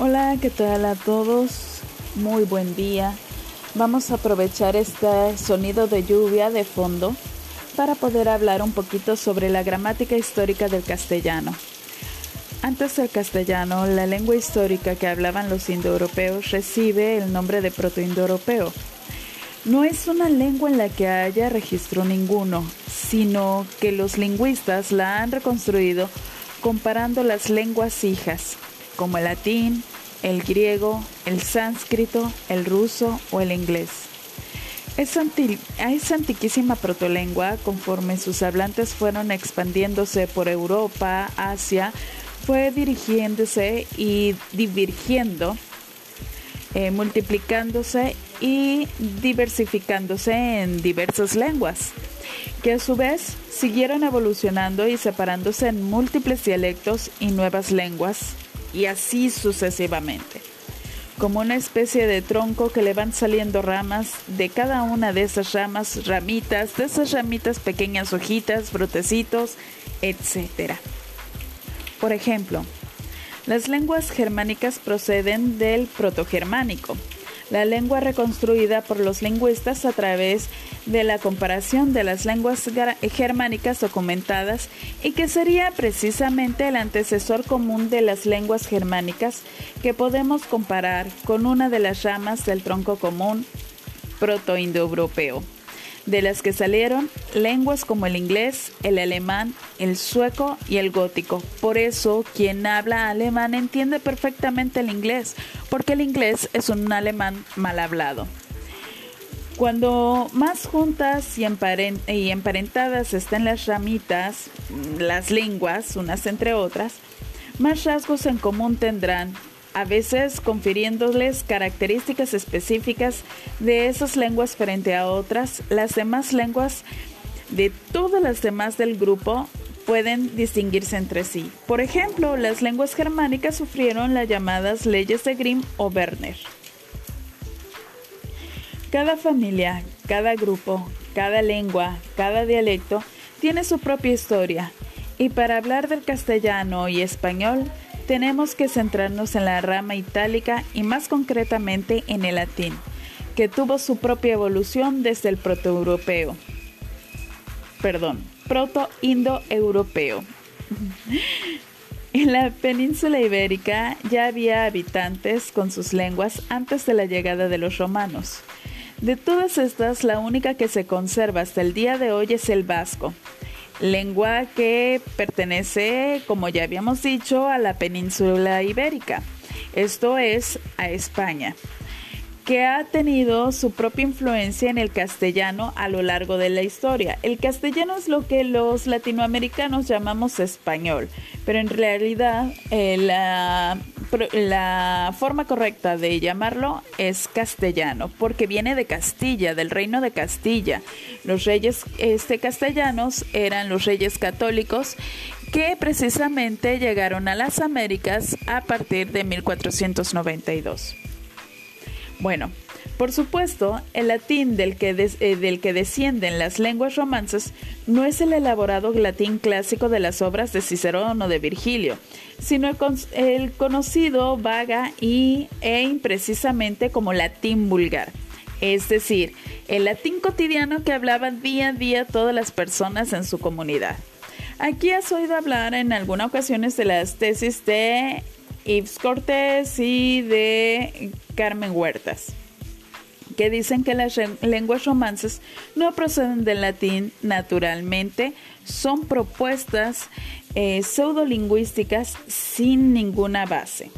Hola, ¿qué tal a todos? Muy buen día. Vamos a aprovechar este sonido de lluvia de fondo para poder hablar un poquito sobre la gramática histórica del castellano. Antes del castellano, la lengua histórica que hablaban los indoeuropeos recibe el nombre de protoindoeuropeo. No es una lengua en la que haya registro ninguno, sino que los lingüistas la han reconstruido comparando las lenguas hijas, como el latín, el griego, el sánscrito, el ruso o el inglés. Esa, antiquísima protolengua, conforme sus hablantes fueron expandiéndose por Europa, Asia, fue dirigiéndose y divergiendo, eh, multiplicándose y diversificándose en diversas lenguas, que a su vez siguieron evolucionando y separándose en múltiples dialectos y nuevas lenguas y así sucesivamente. Como una especie de tronco que le van saliendo ramas, de cada una de esas ramas, ramitas, de esas ramitas pequeñas hojitas, brotecitos, etc. Por ejemplo, las lenguas germánicas proceden del protogermánico, la lengua reconstruida por los lingüistas a través de la comparación de las lenguas germánicas documentadas y que sería precisamente el antecesor común de las lenguas germánicas que podemos comparar con una de las ramas del tronco común protoindoeuropeo de las que salieron lenguas como el inglés, el alemán, el sueco y el gótico. Por eso quien habla alemán entiende perfectamente el inglés, porque el inglés es un alemán mal hablado. Cuando más juntas y, emparentadas estén las ramitas, las lenguas, unas entre otras, más rasgos en común tendrán a veces confiriéndoles características específicas de esas lenguas frente a otras, las demás lenguas de todas las demás del grupo pueden distinguirse entre sí. Por ejemplo, las lenguas germánicas sufrieron las llamadas leyes de Grimm o Werner. Cada familia, cada grupo, cada lengua, cada dialecto tiene su propia historia, y para hablar del castellano y español tenemos que centrarnos en la rama itálica y más concretamente en el latín, que tuvo su propia evolución desde el protoeuropeo. Perdón, proto-indoeuropeo. En la península ibérica ya había habitantes con sus lenguas antes de la llegada de los romanos. De todas estas, la única que se conserva hasta el día de hoy es el vasco, lengua que pertenece, como ya habíamos dicho, a la península ibérica, esto es, a España que ha tenido su propia influencia en el castellano a lo largo de la historia. El castellano es lo que los latinoamericanos llamamos español, pero en realidad eh, la, forma correcta de llamarlo es castellano, porque viene de Castilla, del reino de Castilla. Los reyes este, castellanos eran los reyes católicos que precisamente llegaron a las Américas a partir de 1492. Bueno, por supuesto, el latín del que, eh, del que descienden las lenguas romances no es el elaborado latín clásico de las obras de Cicerón o de Virgilio, sino el, conocido vaga y, e imprecisamente como latín vulgar, es decir, el latín cotidiano que hablaban día a día todas las personas en su comunidad. Aquí has oído hablar en algunas ocasiones de las tesis de Yves Cortés y de Carmen Huertas, que dicen que las lenguas romances no proceden del latín naturalmente, son propuestas eh, pseudolingüísticas sin ninguna base.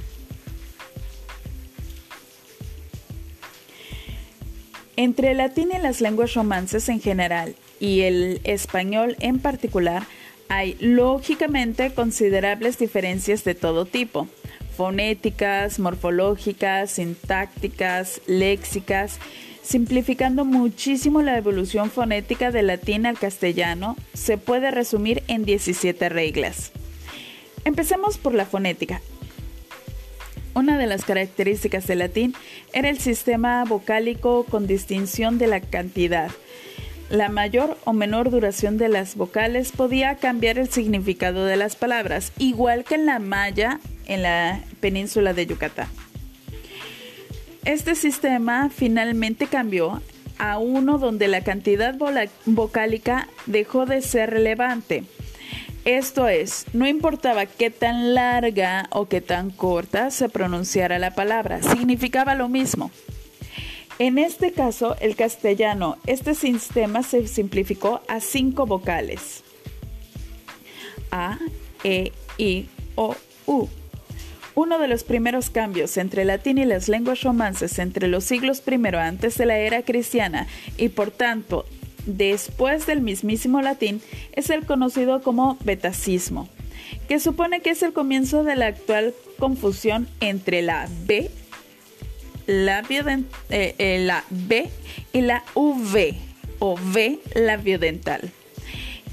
Entre el latín y las lenguas romances en general y el español en particular, hay lógicamente considerables diferencias de todo tipo fonéticas, morfológicas, sintácticas, léxicas, simplificando muchísimo la evolución fonética del latín al castellano, se puede resumir en 17 reglas. Empecemos por la fonética. Una de las características del latín era el sistema vocálico con distinción de la cantidad. La mayor o menor duración de las vocales podía cambiar el significado de las palabras, igual que en la maya en la península de Yucatán. Este sistema finalmente cambió a uno donde la cantidad vocálica dejó de ser relevante. Esto es, no importaba qué tan larga o qué tan corta se pronunciara la palabra, significaba lo mismo. En este caso, el castellano, este sistema se simplificó a cinco vocales. A, E, I, O, U. Uno de los primeros cambios entre el latín y las lenguas romances entre los siglos I antes de la era cristiana y por tanto después del mismísimo latín es el conocido como betacismo, que supone que es el comienzo de la actual confusión entre la B, la, eh, eh, B y la V o V labiodental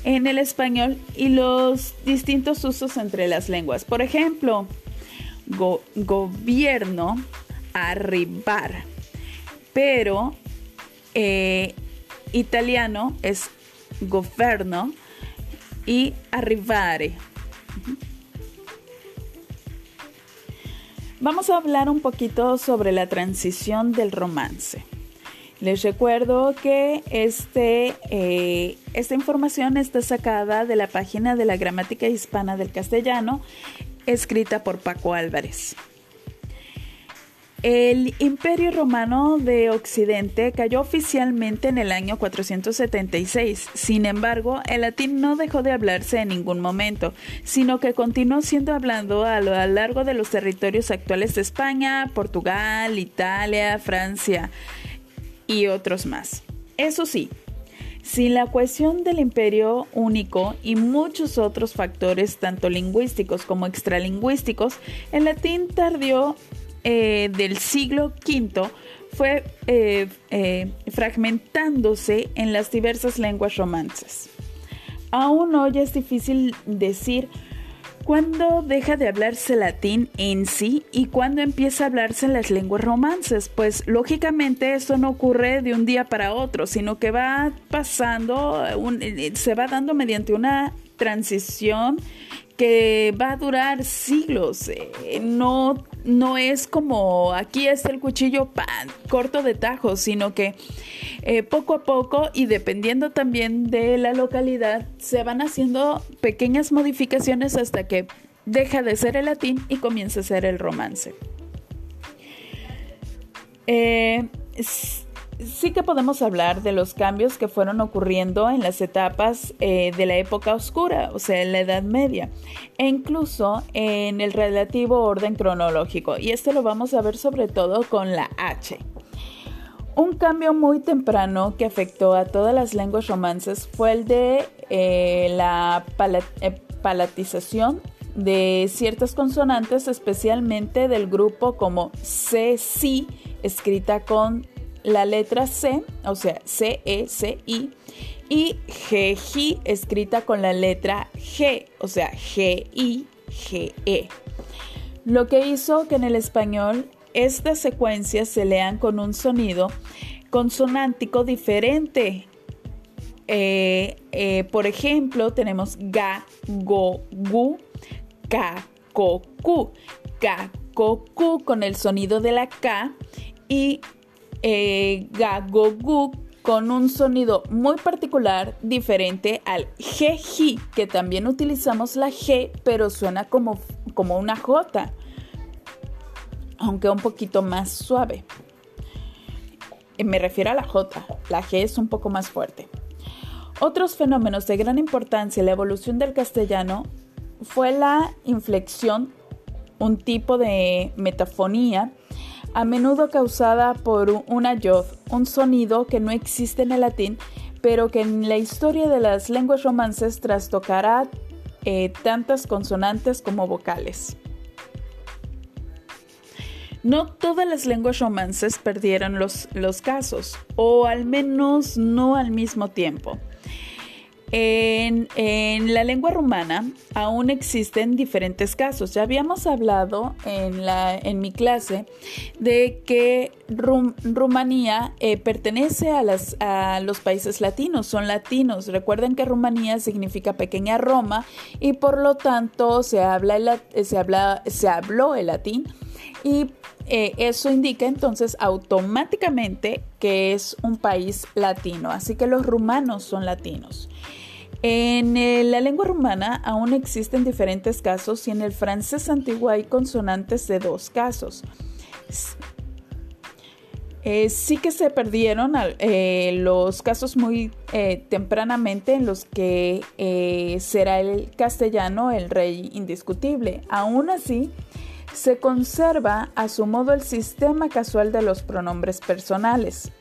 en el español y los distintos usos entre las lenguas. Por ejemplo, gobierno, arribar. Pero eh, italiano es governo y arrivare. Vamos a hablar un poquito sobre la transición del romance. Les recuerdo que este, eh, esta información está sacada de la página de la gramática hispana del castellano escrita por Paco Álvarez. El Imperio Romano de Occidente cayó oficialmente en el año 476. Sin embargo, el latín no dejó de hablarse en ningún momento, sino que continuó siendo hablado a lo largo de los territorios actuales de España, Portugal, Italia, Francia y otros más. Eso sí, sin la cohesión del imperio único y muchos otros factores, tanto lingüísticos como extralingüísticos, el latín tardío eh, del siglo V fue eh, eh, fragmentándose en las diversas lenguas romances. Aún hoy es difícil decir ¿Cuándo deja de hablarse latín en sí y cuándo empieza a hablarse las lenguas romances? Pues lógicamente esto no ocurre de un día para otro, sino que va pasando, se va dando mediante una transición que va a durar siglos. Eh, no, no es como aquí es el cuchillo pan, corto de tajo, sino que eh, poco a poco y dependiendo también de la localidad se van haciendo pequeñas modificaciones hasta que deja de ser el latín y comienza a ser el romance. Eh, sí que podemos hablar de los cambios que fueron ocurriendo en las etapas eh, de la época oscura, o sea, en la Edad Media, e incluso en el relativo orden cronológico. Y esto lo vamos a ver sobre todo con la H. Un cambio muy temprano que afectó a todas las lenguas romances fue el de eh, la eh, palatización de ciertas consonantes, especialmente del grupo como C, escrita con la letra C, o sea, C-E-C-I, y G-G escrita con la letra G, o sea, G-I-G-E. Lo que hizo que en el español estas secuencias se lean con un sonido consonántico diferente. Eh, eh, por ejemplo, tenemos ga, go, gu, ka, ko, ku. Ka, ko, ku con el sonido de la K y eh, gagogu con un sonido muy particular diferente al G, que también utilizamos la G, pero suena como, como una J, aunque un poquito más suave. Eh, me refiero a la J, la G es un poco más fuerte. Otros fenómenos de gran importancia en la evolución del castellano fue la inflexión, un tipo de metafonía a menudo causada por una yod, un sonido que no existe en el latín, pero que en la historia de las lenguas romances trastocará eh, tantas consonantes como vocales. No todas las lenguas romances perdieron los, los casos, o al menos no al mismo tiempo. En, la lengua rumana aún existen diferentes casos. Ya habíamos hablado en, la, en mi clase de que Rumanía eh, pertenece a, las, a los países latinos, son latinos. Recuerden que Rumanía significa pequeña Roma y por lo tanto se, habla se, habla, se habló el latín y eh, eso indica entonces automáticamente que es un país latino. Así que los rumanos son latinos. En eh, la lengua rumana aún existen diferentes casos y en el francés antiguo hay consonantes de dos casos. Eh, sí que se perdieron los casos muy tempranamente en los que será el castellano el rey indiscutible. Aún así, se conserva a su modo el sistema casual de los pronombres personales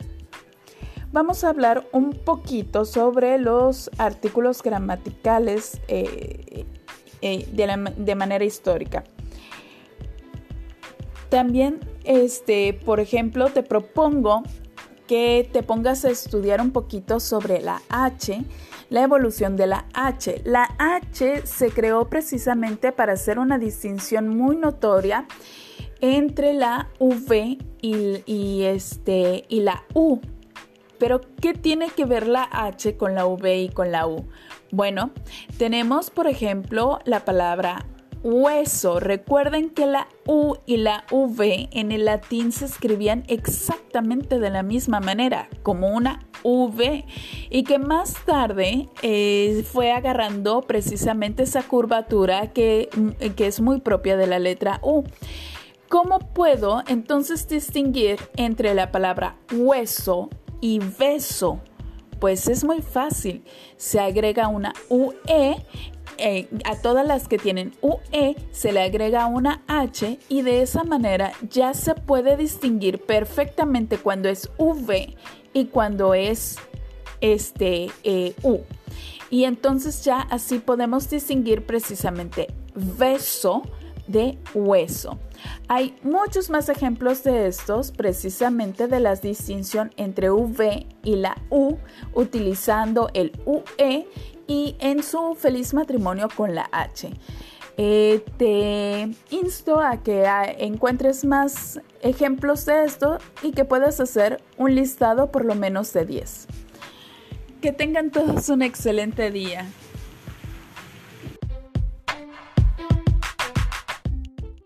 vamos a hablar un poquito sobre los artículos gramaticales eh, eh, de, manera histórica. También, este, por ejemplo, te propongo que te pongas a estudiar un poquito sobre la H, la evolución de la H. La H se creó precisamente para hacer una distinción muy notoria entre la V y, este, y la U. Pero, ¿qué tiene que ver la H con la V y con la U? Bueno, tenemos, por ejemplo, la palabra hueso. Recuerden que la U y la V en el latín se escribían exactamente de la misma manera, como una V, y que más tarde eh, fue agarrando precisamente esa curvatura que, que es muy propia de la letra U. ¿Cómo puedo entonces distinguir entre la palabra hueso y beso? Pues es muy fácil. Se agrega una UE. A todas las que tienen UE se le agrega una H y de esa manera ya se puede distinguir perfectamente cuando es V y cuando es este eh, U. Y entonces ya así podemos distinguir precisamente beso de hueso. Hay muchos más ejemplos de estos, precisamente de la distinción entre V y la U, utilizando el UE y en su feliz matrimonio con la H. Eh, te insto a que encuentres más ejemplos de esto y que puedas hacer un listado por lo menos de 10. Que tengan todos un excelente día.